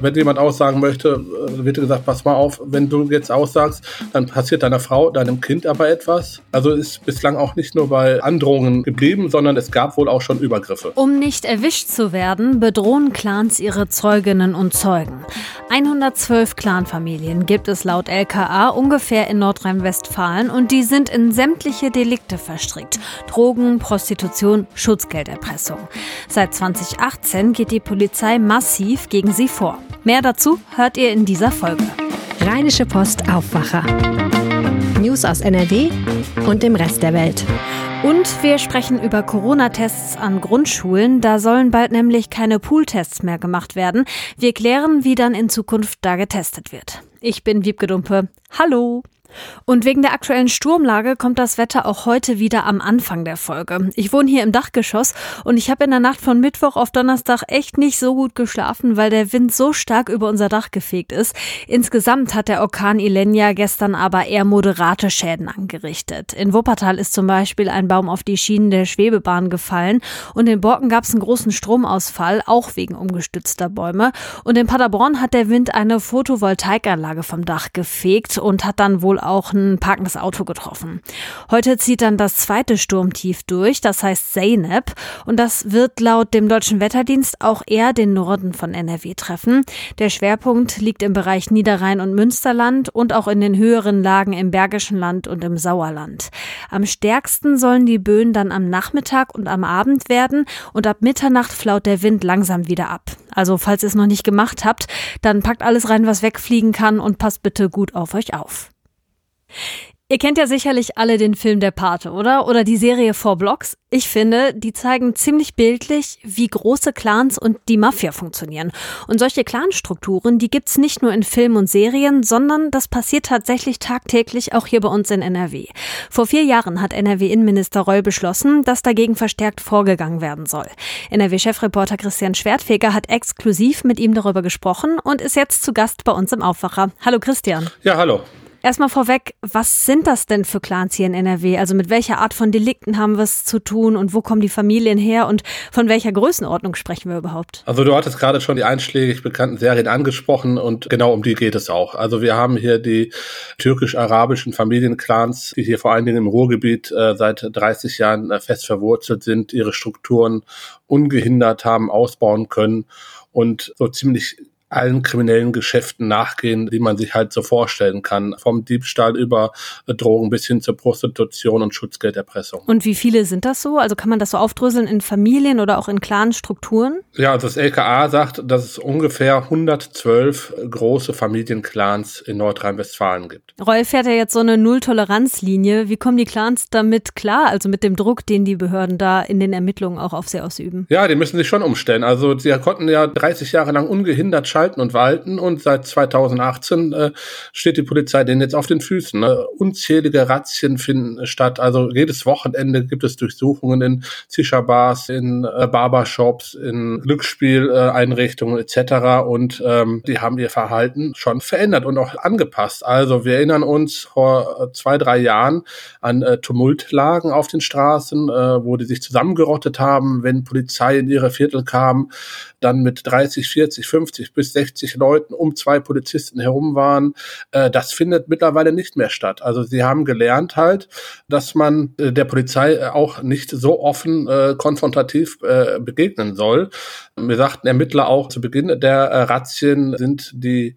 Wenn jemand aussagen möchte, äh, wird gesagt, pass mal auf, wenn du jetzt aussagst, dann passiert deiner Frau, deinem Kind aber etwas. Also ist bislang auch nicht nur bei Androhungen geblieben, sondern es gab wohl auch schon Übergriffe. Um nicht erwischt zu werden, bedrohen Clans ihre Zeuginnen und Zeugen. 112 Clanfamilien gibt es laut LKA ungefähr in Nordrhein-Westfalen und die sind in sämtliche Delikte verstrickt. Drogen, Prostitution, Schutzgelderpressung. Seit 2018 geht die Polizei massiv gegen sie vor. Mehr dazu hört ihr in dieser Folge. Rheinische Post Aufwacher. News aus NRW und dem Rest der Welt. Und wir sprechen über Corona-Tests an Grundschulen. Da sollen bald nämlich keine Pooltests mehr gemacht werden. Wir klären, wie dann in Zukunft da getestet wird. Ich bin Wiebke Dumpe. Hallo! Und wegen der aktuellen Sturmlage kommt das Wetter auch heute wieder am Anfang der Folge. Ich wohne hier im Dachgeschoss und ich habe in der Nacht von Mittwoch auf Donnerstag echt nicht so gut geschlafen, weil der Wind so stark über unser Dach gefegt ist. Insgesamt hat der Orkan Ilenia gestern aber eher moderate Schäden angerichtet. In Wuppertal ist zum Beispiel ein Baum auf die Schienen der Schwebebahn gefallen und in Borken gab es einen großen Stromausfall, auch wegen umgestützter Bäume. Und in Paderborn hat der Wind eine Photovoltaikanlage vom Dach gefegt und hat dann wohl auch ein parkendes Auto getroffen. Heute zieht dann das zweite Sturmtief durch, das heißt Zeynep. Und das wird laut dem Deutschen Wetterdienst auch eher den Norden von NRW treffen. Der Schwerpunkt liegt im Bereich Niederrhein und Münsterland und auch in den höheren Lagen im Bergischen Land und im Sauerland. Am stärksten sollen die Böen dann am Nachmittag und am Abend werden und ab Mitternacht flaut der Wind langsam wieder ab. Also falls ihr es noch nicht gemacht habt, dann packt alles rein, was wegfliegen kann und passt bitte gut auf euch auf. Ihr kennt ja sicherlich alle den Film Der Pate, oder? Oder die Serie Four Blocks. Ich finde, die zeigen ziemlich bildlich, wie große Clans und die Mafia funktionieren. Und solche Clanstrukturen, die gibt's nicht nur in Filmen und Serien, sondern das passiert tatsächlich tagtäglich auch hier bei uns in NRW. Vor vier Jahren hat NRW-Innenminister Reul beschlossen, dass dagegen verstärkt vorgegangen werden soll. NRW-Chefreporter Christian Schwertfeger hat exklusiv mit ihm darüber gesprochen und ist jetzt zu Gast bei uns im Aufwacher. Hallo Christian. Ja, hallo. Erstmal vorweg, was sind das denn für Clans hier in NRW? Also mit welcher Art von Delikten haben wir es zu tun und wo kommen die Familien her und von welcher Größenordnung sprechen wir überhaupt? Also du hattest gerade schon die einschlägig bekannten Serien angesprochen und genau um die geht es auch. Also wir haben hier die türkisch-arabischen Familienclans, die hier vor allen Dingen im Ruhrgebiet äh, seit 30 Jahren äh, fest verwurzelt sind, ihre Strukturen ungehindert haben ausbauen können und so ziemlich allen kriminellen Geschäften nachgehen, die man sich halt so vorstellen kann. Vom Diebstahl über Drogen bis hin zur Prostitution und Schutzgelderpressung. Und wie viele sind das so? Also kann man das so aufdröseln in Familien oder auch in klaren Strukturen? Ja, also das LKA sagt, dass es ungefähr 112 große Familienclans in Nordrhein-Westfalen gibt. Roy fährt ja jetzt so eine Null-Toleranz-Linie. Wie kommen die Clans damit klar? Also mit dem Druck, den die Behörden da in den Ermittlungen auch auf sie ausüben? Ja, die müssen sich schon umstellen. Also sie konnten ja 30 Jahre lang ungehindert schalten und walten und seit 2018 äh, steht die Polizei denen jetzt auf den Füßen. Ne? Unzählige Razzien finden statt. Also jedes Wochenende gibt es Durchsuchungen in Zisha-Bars, in äh, Barbershops, in Glücksspieleinrichtungen etc. Und ähm, die haben ihr Verhalten schon verändert und auch angepasst. Also wir erinnern uns vor zwei, drei Jahren an äh, Tumultlagen auf den Straßen, äh, wo die sich zusammengerottet haben, wenn Polizei in ihre Viertel kam, dann mit 30, 40, 50 bis 60 Leuten um zwei Polizisten herum waren. Äh, das findet mittlerweile nicht mehr statt. Also sie haben gelernt halt, dass man äh, der Polizei auch nicht so offen äh, konfrontativ äh, begegnen soll. Wir sagten Ermittler auch zu Beginn der äh, Razzien sind die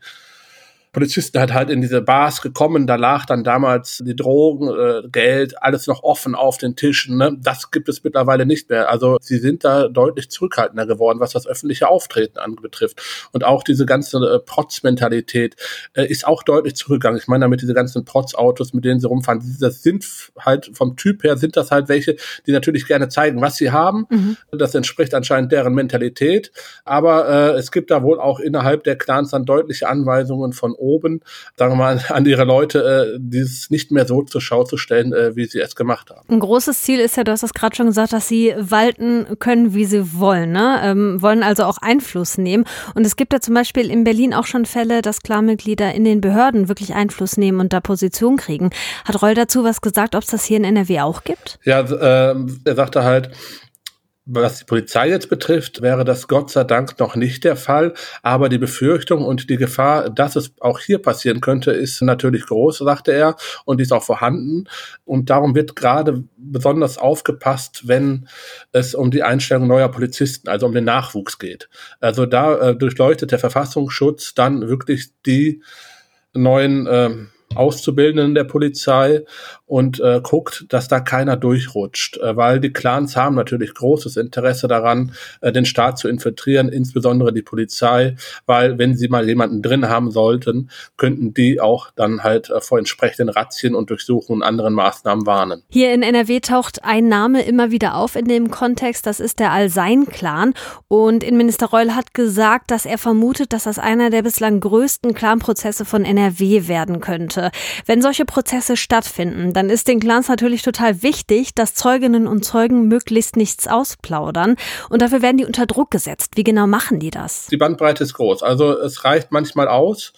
Polizisten hat halt in diese Bars gekommen, da lag dann damals die Drogen, äh, Geld, alles noch offen auf den Tischen. Ne? Das gibt es mittlerweile nicht mehr. Also sie sind da deutlich zurückhaltender geworden, was das öffentliche Auftreten anbetrifft. Und auch diese ganze äh, Protz-Mentalität äh, ist auch deutlich zurückgegangen. Ich meine damit diese ganzen Protz-Autos, mit denen sie rumfahren, das sind halt vom Typ her sind das halt welche, die natürlich gerne zeigen, was sie haben. Mhm. Das entspricht anscheinend deren Mentalität. Aber äh, es gibt da wohl auch innerhalb der Clans dann deutliche Anweisungen von oben, sagen wir mal, an ihre Leute, äh, dieses nicht mehr so zur Schau zu stellen, äh, wie sie es gemacht haben. Ein großes Ziel ist ja, du hast es gerade schon gesagt, dass sie walten können, wie sie wollen, ne? Ähm, wollen also auch Einfluss nehmen. Und es gibt ja zum Beispiel in Berlin auch schon Fälle, dass Klarmitglieder in den Behörden wirklich Einfluss nehmen und da Position kriegen. Hat Reul dazu was gesagt, ob es das hier in NRW auch gibt? Ja, äh, er sagte halt, Was die Polizei jetzt betrifft, wäre das Gott sei Dank noch nicht der Fall. Aber die Befürchtung und die Gefahr, dass es auch hier passieren könnte, ist natürlich groß, sagte er, und ist auch vorhanden. Und darum wird gerade besonders aufgepasst, wenn es um die Einstellung neuer Polizisten, also um den Nachwuchs geht. Also da äh, durchleuchtet der Verfassungsschutz dann wirklich die neuen äh, Auszubildenden der Polizei und äh, guckt, dass da keiner durchrutscht, äh, weil die Clans haben natürlich großes Interesse daran, äh, den Staat zu infiltrieren, insbesondere die Polizei, weil wenn sie mal jemanden drin haben sollten, könnten die auch dann halt äh, vor entsprechenden Razzien und Durchsuchungen und anderen Maßnahmen warnen. Hier in NRW taucht ein Name immer wieder auf in dem Kontext, das ist der Al-Sein-Clan und Innenminister Reul hat gesagt, dass er vermutet, dass das einer der bislang größten Clan-Prozesse von NRW werden könnte. Wenn solche Prozesse stattfinden, dann ist den Clans natürlich total wichtig, dass Zeuginnen und Zeugen möglichst nichts ausplaudern. Und dafür werden die unter Druck gesetzt. Wie genau machen die das? Die Bandbreite ist groß. Also es reicht manchmal aus,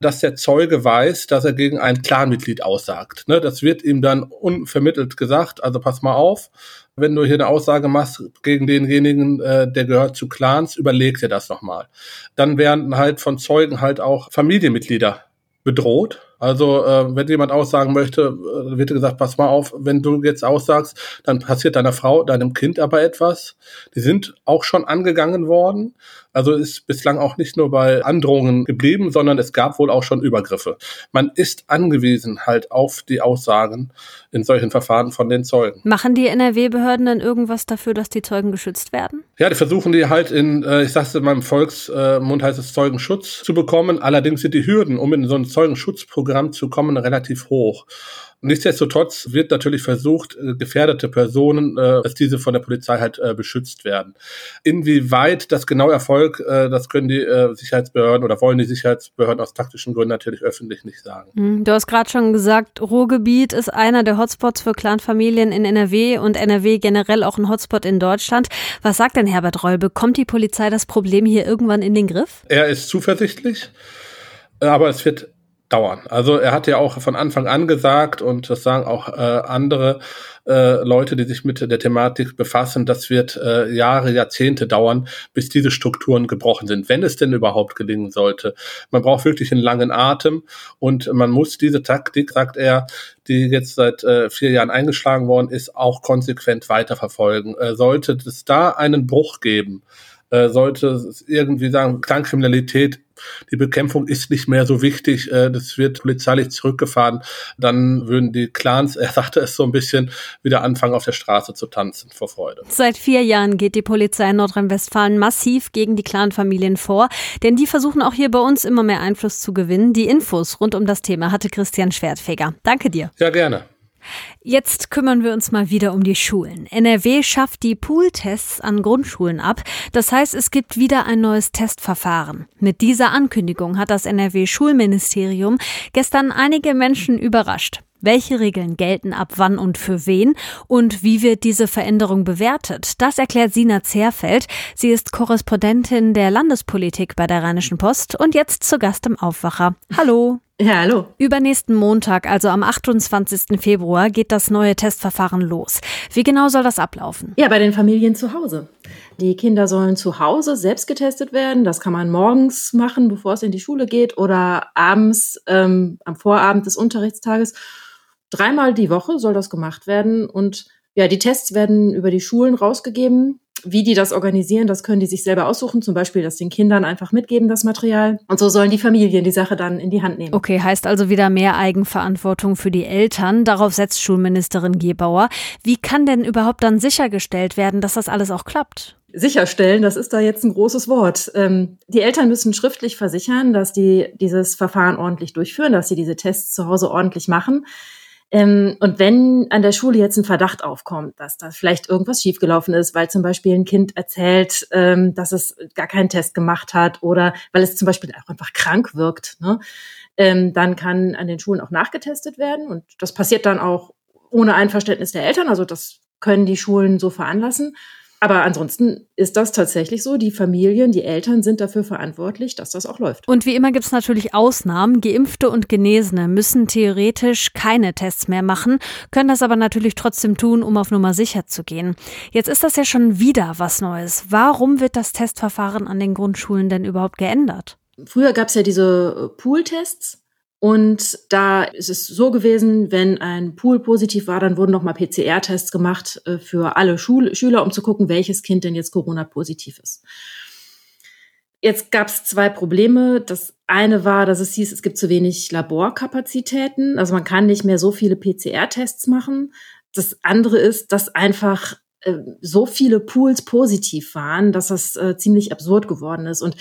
dass der Zeuge weiß, dass er gegen ein Clanmitglied aussagt. Ne, das wird ihm dann unvermittelt gesagt. Also pass mal auf, wenn du hier eine Aussage machst gegen denjenigen, äh, der gehört zu Clans, überleg dir das nochmal. Dann werden halt von Zeugen halt auch Familienmitglieder bedroht. Also äh, wenn jemand aussagen möchte, äh, wird gesagt, pass mal auf, wenn du jetzt aussagst, dann passiert deiner Frau, deinem Kind aber etwas. Die sind auch schon angegangen worden. Also ist bislang auch nicht nur bei Androhungen geblieben, sondern es gab wohl auch schon Übergriffe. Man ist angewiesen halt auf die Aussagen in solchen Verfahren von den Zeugen. Machen die NRW-Behörden dann irgendwas dafür, dass die Zeugen geschützt werden? Ja, die versuchen die halt in, äh, ich sag's in meinem Volksmund heißt es Zeugenschutz zu bekommen. Allerdings sind die Hürden, um in so ein Zeugenschutzprogramm zu kommen, relativ hoch. Nichtsdestotrotz wird natürlich versucht, äh, gefährdete Personen, äh, dass diese von der Polizei halt äh, beschützt werden. Inwieweit das genau erfolgt, das können die Sicherheitsbehörden oder wollen die Sicherheitsbehörden aus taktischen Gründen natürlich öffentlich nicht sagen. Hm, du hast gerade schon gesagt, Ruhrgebiet ist einer der Hotspots für Clanfamilien in NRW und NRW generell auch ein Hotspot in Deutschland. Was sagt denn Herbert Reul? Bekommt die Polizei das Problem hier irgendwann in den Griff? Er ist zuversichtlich, aber es wird dauern. Also er hat ja auch von Anfang an gesagt, und das sagen auch äh, andere äh, Leute, die sich mit der Thematik befassen, das wird äh, Jahre, Jahrzehnte dauern, bis diese Strukturen gebrochen sind, wenn es denn überhaupt gelingen sollte. Man braucht wirklich einen langen Atem und man muss diese Taktik, sagt er, die jetzt seit äh, vier Jahren eingeschlagen worden ist, auch konsequent weiterverfolgen. Äh, sollte es da einen Bruch geben, äh, sollte es irgendwie sagen, Klangkriminalität die Bekämpfung ist nicht mehr so wichtig, äh, das wird polizeilich zurückgefahren, dann würden die Clans, er sagte es so ein bisschen, wieder anfangen auf der Straße zu tanzen vor Freude. Seit vier Jahren geht die Polizei in Nordrhein-Westfalen massiv gegen die Clanfamilien vor, denn die versuchen auch hier bei uns immer mehr Einfluss zu gewinnen. Die Infos rund um das Thema hatte Christian Schwertfeger. Danke dir. Ja, gerne. Jetzt kümmern wir uns mal wieder um die Schulen. NRW schafft die Pooltests an Grundschulen ab. Das heißt, es gibt wieder ein neues Testverfahren. Mit dieser Ankündigung hat das NRW-Schulministerium gestern einige Menschen überrascht. Welche Regeln gelten ab wann und für wen und wie wird diese Veränderung bewertet? Das erklärt Sina Zerfeld. Sie ist Korrespondentin der Landespolitik bei der Rheinischen Post und jetzt zu Gast im Aufwacher. Hallo. Ja, hallo. Übernächsten Montag, also am 28. Februar, geht das neue Testverfahren los. Wie genau soll das ablaufen? Ja, bei den Familien zu Hause. Die Kinder sollen zu Hause selbst getestet werden. Das kann man morgens machen, bevor es in die Schule geht, oder abends ähm, am Vorabend des Unterrichtstages. Dreimal die Woche soll das gemacht werden. Und ja, die Tests werden über die Schulen rausgegeben. Wie die das organisieren, das können die sich selber aussuchen. Zum Beispiel, dass den Kindern einfach mitgeben, das Material. Und so sollen die Familien die Sache dann in die Hand nehmen. Okay, heißt also wieder mehr Eigenverantwortung für die Eltern. Darauf setzt Schulministerin Gebauer. Wie kann denn überhaupt dann sichergestellt werden, dass das alles auch klappt? Sicherstellen, das ist da jetzt ein großes Wort. Ähm, die Eltern müssen schriftlich versichern, dass die dieses Verfahren ordentlich durchführen, dass sie diese Tests zu Hause ordentlich machen. Ähm, und wenn an der Schule jetzt ein Verdacht aufkommt, dass da vielleicht irgendwas schiefgelaufen ist, weil zum Beispiel ein Kind erzählt, ähm, dass es gar keinen Test gemacht hat oder weil es zum Beispiel auch einfach krank wirkt, ne, ähm, dann kann an den Schulen auch nachgetestet werden. Und das passiert dann auch ohne Einverständnis der Eltern. Also das können die Schulen so veranlassen. Aber ansonsten ist das tatsächlich so. Die Familien, die Eltern sind dafür verantwortlich, dass das auch läuft. Und wie immer gibt es natürlich Ausnahmen. Geimpfte und Genesene müssen theoretisch keine Tests mehr machen, können das aber natürlich trotzdem tun, um auf Nummer sicher zu gehen. Jetzt ist das ja schon wieder was Neues. Warum wird das Testverfahren an den Grundschulen denn überhaupt geändert? Früher gab es ja diese Pool-Tests. Und da ist es so gewesen, wenn ein Pool positiv war, dann wurden nochmal PCR-Tests gemacht äh, für alle Schul Schüler, um zu gucken, welches Kind denn jetzt Corona-positiv ist. Jetzt gab es zwei Probleme. Das eine war, dass es hieß, es gibt zu wenig Laborkapazitäten. Also man kann nicht mehr so viele PCR-Tests machen. Das andere ist, dass einfach äh, so viele Pools positiv waren, dass das äh, ziemlich absurd geworden ist. Und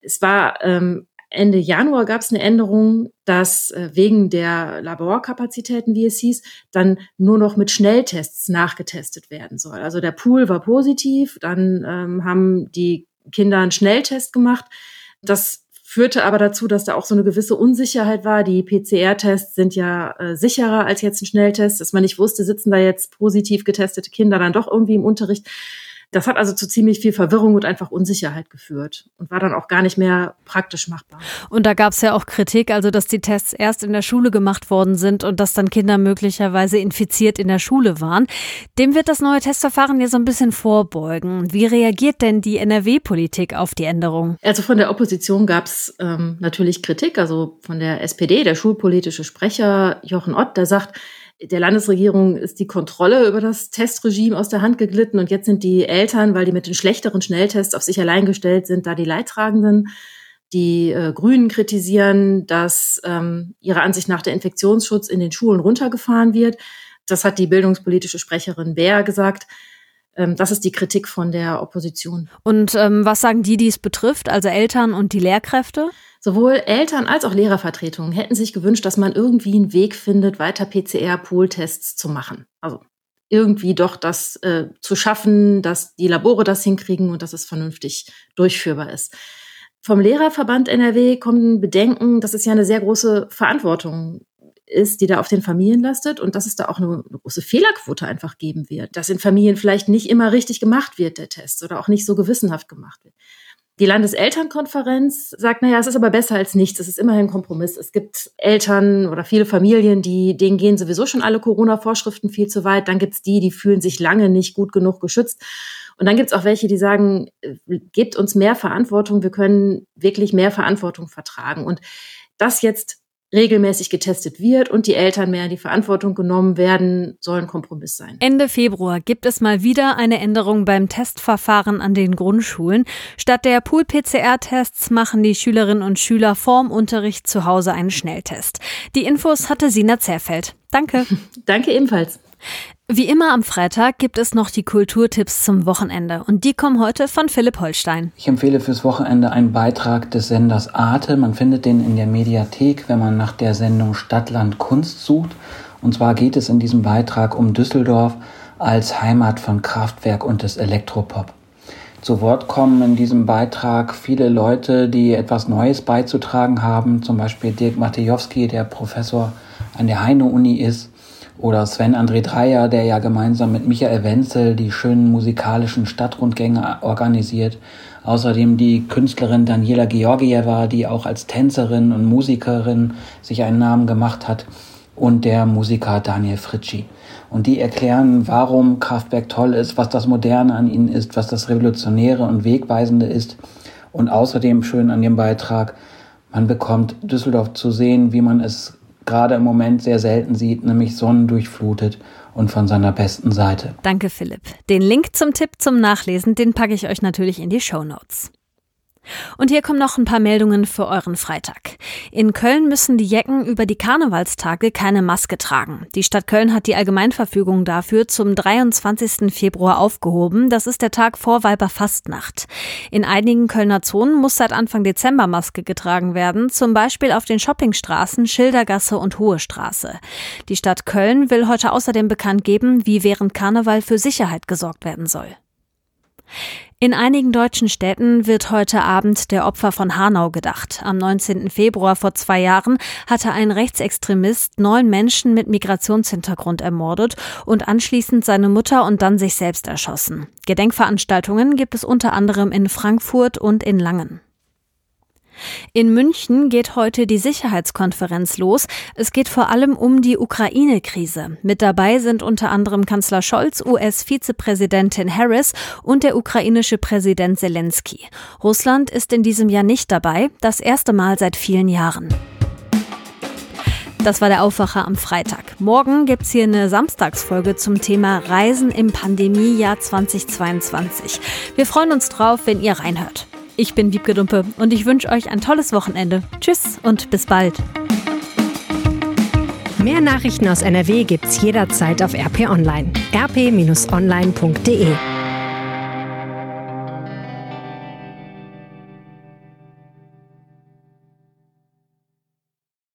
es war ähm, Ende Januar gab es eine Änderung, dass äh, wegen der Laborkapazitäten, wie es hieß, dann nur noch mit Schnelltests nachgetestet werden soll. Also der Pool war positiv, dann ähm, haben die Kinder einen Schnelltest gemacht. Das führte aber dazu, dass da auch so eine gewisse Unsicherheit war. Die PCR-Tests sind ja äh, sicherer als jetzt ein Schnelltest, dass man nicht wusste, sitzen da jetzt positiv getestete Kinder dann doch irgendwie im Unterricht. Das hat also zu ziemlich viel Verwirrung und einfach Unsicherheit geführt und war dann auch gar nicht mehr praktisch machbar. Und da gab es ja auch Kritik, also dass die Tests erst in der Schule gemacht worden sind und dass dann Kinder möglicherweise infiziert in der Schule waren. Dem wird das neue Testverfahren ja so ein bisschen vorbeugen. Wie reagiert denn die NRW-Politik auf die Änderung? Also von der Opposition gab es ähm, natürlich Kritik, also von der SPD, der schulpolitische Sprecher Jochen Ott, der sagt, der Landesregierung ist die Kontrolle über das Testregime aus der Hand geglitten und jetzt sind die Eltern, weil die mit den schlechteren Schnelltests auf sich allein gestellt sind, da die Leidtragenden. Die äh, Grünen kritisieren, dass ähm, ihrer Ansicht nach der Infektionsschutz in den Schulen runtergefahren wird. Das hat die bildungspolitische Sprecherin Bär gesagt. Ähm, das ist die Kritik von der Opposition. Und ähm, was sagen die, die es betrifft, also Eltern und die Lehrkräfte? Sowohl Eltern als auch Lehrervertretungen hätten sich gewünscht, dass man irgendwie einen Weg findet, weiter PCR-Pool-Tests zu machen. Also irgendwie doch das äh, zu schaffen, dass die Labore das hinkriegen und dass es vernünftig durchführbar ist. Vom Lehrerverband NRW kommen Bedenken, dass es ja eine sehr große Verantwortung ist, die da auf den Familien lastet und dass es da auch eine, eine, große Fehlerquote einfach geben wird, dass in Familien vielleicht nicht immer richtig gemacht wird, der Test, oder auch nicht so gewissenhaft gemacht wird. Die Landeselternkonferenz sagt, naja, es ist aber besser als nichts. Es ist immerhin ein Kompromiss. Es gibt Eltern oder viele Familien, die, denen gehen sowieso schon alle Corona-Vorschriften viel zu weit. Dann gibt's die, die fühlen sich lange nicht gut genug geschützt. Und dann gibt's auch welche, die sagen, äh, gebt uns mehr Verantwortung. Wir können wirklich mehr Verantwortung vertragen. Und das jetzt regelmäßig getestet wird und die Eltern mehr in die Verantwortung genommen werden, soll ein Kompromiss sein. Ende Februar gibt es mal wieder eine Änderung beim Testverfahren an den Grundschulen. Statt der Pool-PCR-Tests machen die Schülerinnen und Schüler vorm Unterricht zu Hause einen Schnelltest. Die Infos hatte Sina Zerfeld. Danke. Danke ebenfalls. Wie immer am Freitag gibt es noch die Kulturtipps zum Wochenende und die kommen heute von Philipp Holstein. Ich empfehle fürs Wochenende einen Beitrag des Senders Arte. Man findet den in der Mediathek, wenn man nach der Sendung Stadtland Kunst sucht. Und zwar geht es in diesem Beitrag um Düsseldorf als Heimat von Kraftwerk und des Elektropop. Zu Wort kommen in diesem Beitrag viele Leute, die etwas Neues beizutragen haben, zum Beispiel Dirk Matejowski, der Professor an der Heine-Uni ist, oder Sven André Dreier, der ja gemeinsam mit Michael Wenzel die schönen musikalischen Stadtrundgänge organisiert. Außerdem die Künstlerin Daniela Georgieva, die auch als Tänzerin und Musikerin sich einen Namen gemacht hat. Und der Musiker Daniel Fritschi. Und die erklären, warum Kraftwerk toll ist, was das Moderne an ihnen ist, was das Revolutionäre und Wegweisende ist. Und außerdem schön an dem Beitrag, man bekommt Düsseldorf zu sehen, wie man es gerade im Moment sehr selten sieht, nämlich sonnendurchflutet und von seiner besten Seite. Danke, Philipp. Den Link zum Tipp zum Nachlesen, den packe ich euch natürlich in die Show Notes. Und hier kommen noch ein paar Meldungen für euren Freitag. In Köln müssen die Jecken über die Karnevalstage keine Maske tragen. Die Stadt Köln hat die Allgemeinverfügung dafür zum 23. Februar aufgehoben. Das ist der Tag vor Weiberfastnacht. In einigen Kölner Zonen muss seit Anfang Dezember Maske getragen werden, zum Beispiel auf den Shoppingstraßen Schildergasse und Hohe Straße. Die Stadt Köln will heute außerdem bekannt geben, wie während Karneval für Sicherheit gesorgt werden soll. In einigen deutschen Städten wird heute Abend der Opfer von Hanau gedacht. Am 19. Februar vor zwei Jahren hatte ein Rechtsextremist neun Menschen mit Migrationshintergrund ermordet und anschließend seine Mutter und dann sich selbst erschossen. Gedenkveranstaltungen gibt es unter anderem in Frankfurt und in Langen. In München geht heute die Sicherheitskonferenz los. Es geht vor allem um die Ukraine-Krise. Mit dabei sind unter anderem Kanzler Scholz, US-Vizepräsidentin Harris und der ukrainische Präsident Zelensky. Russland ist in diesem Jahr nicht dabei, das erste Mal seit vielen Jahren. Das war der Aufwacher am Freitag. Morgen gibt's hier eine Samstagsfolge zum Thema Reisen im Pandemiejahr 2022. Wir freuen uns drauf, wenn ihr reinhört. Ich bin Wiebke Dumpe und ich wünsche euch ein tolles Wochenende. Tschüss und bis bald. Mehr Nachrichten aus NRW gibt's jederzeit auf RP Online. rp-online.de